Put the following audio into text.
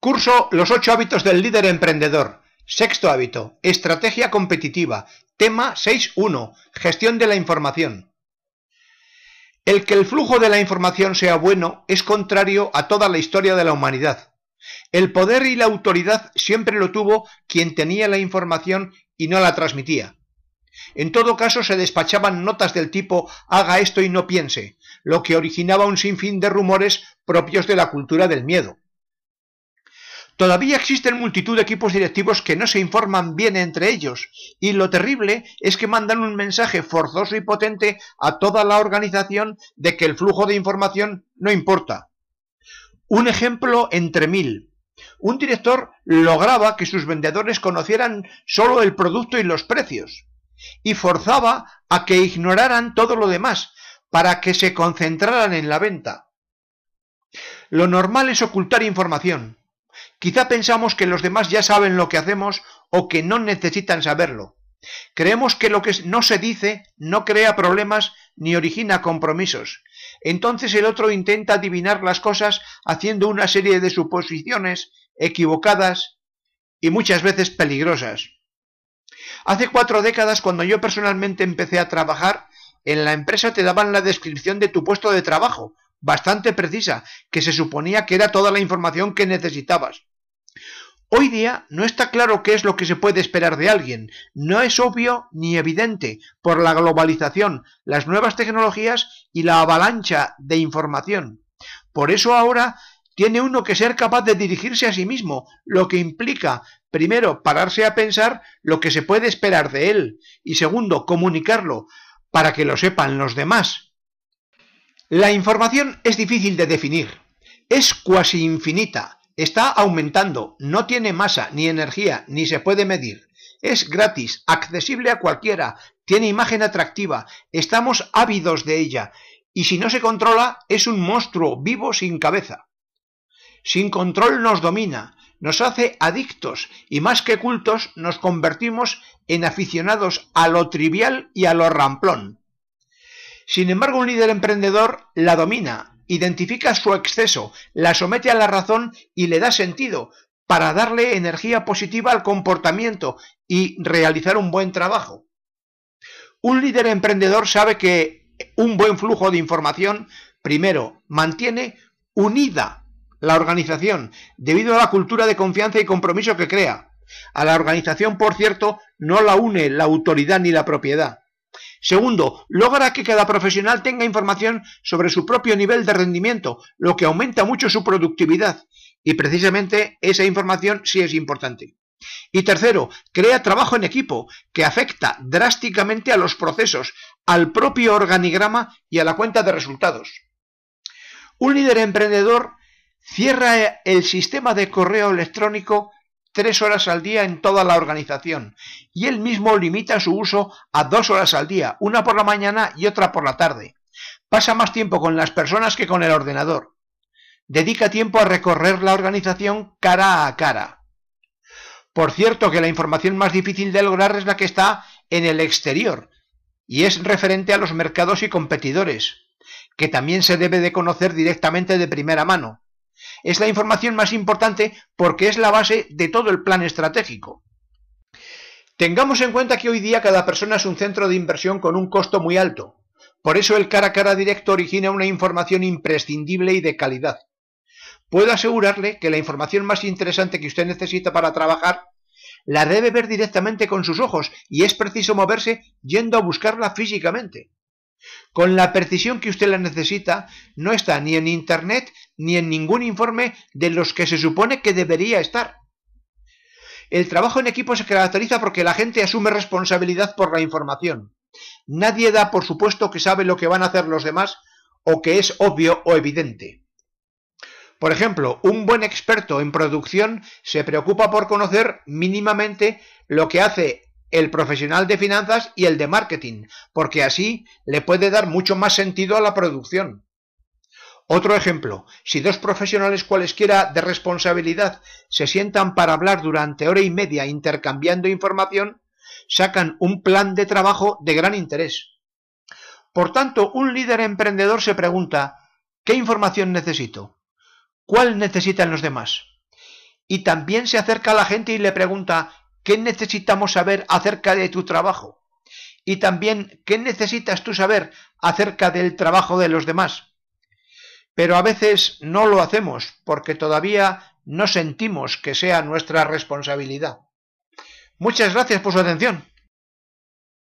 curso Los ocho hábitos del líder emprendedor. Sexto hábito, estrategia competitiva. Tema 6.1, gestión de la información. El que el flujo de la información sea bueno es contrario a toda la historia de la humanidad. El poder y la autoridad siempre lo tuvo quien tenía la información y no la transmitía. En todo caso se despachaban notas del tipo haga esto y no piense, lo que originaba un sinfín de rumores propios de la cultura del miedo. Todavía existen multitud de equipos directivos que no se informan bien entre ellos, y lo terrible es que mandan un mensaje forzoso y potente a toda la organización de que el flujo de información no importa. Un ejemplo entre mil. Un director lograba que sus vendedores conocieran solo el producto y los precios, y forzaba a que ignoraran todo lo demás, para que se concentraran en la venta. Lo normal es ocultar información, Quizá pensamos que los demás ya saben lo que hacemos o que no necesitan saberlo. Creemos que lo que no se dice no crea problemas ni origina compromisos. Entonces el otro intenta adivinar las cosas haciendo una serie de suposiciones equivocadas y muchas veces peligrosas. Hace cuatro décadas, cuando yo personalmente empecé a trabajar, en la empresa te daban la descripción de tu puesto de trabajo, bastante precisa, que se suponía que era toda la información que necesitabas. Hoy día no está claro qué es lo que se puede esperar de alguien, no es obvio ni evidente por la globalización, las nuevas tecnologías y la avalancha de información. Por eso ahora tiene uno que ser capaz de dirigirse a sí mismo, lo que implica, primero, pararse a pensar lo que se puede esperar de él, y segundo, comunicarlo, para que lo sepan los demás. La información es difícil de definir, es cuasi infinita, Está aumentando, no tiene masa ni energía, ni se puede medir. Es gratis, accesible a cualquiera, tiene imagen atractiva, estamos ávidos de ella, y si no se controla es un monstruo vivo sin cabeza. Sin control nos domina, nos hace adictos y más que cultos nos convertimos en aficionados a lo trivial y a lo ramplón. Sin embargo, un líder emprendedor la domina, identifica su exceso, la somete a la razón y le da sentido, para darle energía positiva al comportamiento y realizar un buen trabajo. Un líder emprendedor sabe que un buen flujo de información, primero, mantiene unida la organización debido a la cultura de confianza y compromiso que crea. A la organización, por cierto, no la une la autoridad ni la propiedad. Segundo, logra que cada profesional tenga información sobre su propio nivel de rendimiento, lo que aumenta mucho su productividad. Y precisamente esa información sí es importante. Y tercero, crea trabajo en equipo, que afecta drásticamente a los procesos, al propio organigrama y a la cuenta de resultados. Un líder emprendedor cierra el sistema de correo electrónico tres horas al día en toda la organización y él mismo limita su uso a dos horas al día, una por la mañana y otra por la tarde. Pasa más tiempo con las personas que con el ordenador. Dedica tiempo a recorrer la organización cara a cara. Por cierto que la información más difícil de lograr es la que está en el exterior y es referente a los mercados y competidores, que también se debe de conocer directamente de primera mano. Es la información más importante porque es la base de todo el plan estratégico. Tengamos en cuenta que hoy día cada persona es un centro de inversión con un costo muy alto. Por eso el cara a cara directo origina una información imprescindible y de calidad. Puedo asegurarle que la información más interesante que usted necesita para trabajar la debe ver directamente con sus ojos y es preciso moverse yendo a buscarla físicamente. Con la precisión que usted la necesita, no está ni en Internet ni en ningún informe de los que se supone que debería estar. El trabajo en equipo se caracteriza porque la gente asume responsabilidad por la información. Nadie da por supuesto que sabe lo que van a hacer los demás o que es obvio o evidente. Por ejemplo, un buen experto en producción se preocupa por conocer mínimamente lo que hace el profesional de finanzas y el de marketing, porque así le puede dar mucho más sentido a la producción. Otro ejemplo, si dos profesionales cualesquiera de responsabilidad se sientan para hablar durante hora y media intercambiando información, sacan un plan de trabajo de gran interés. Por tanto, un líder emprendedor se pregunta, ¿qué información necesito? ¿Cuál necesitan los demás? y también se acerca a la gente y le pregunta ¿qué necesitamos saber acerca de tu trabajo? Y también ¿qué necesitas tú saber acerca del trabajo de los demás? Pero a veces no lo hacemos porque todavía no sentimos que sea nuestra responsabilidad. Muchas gracias por su atención.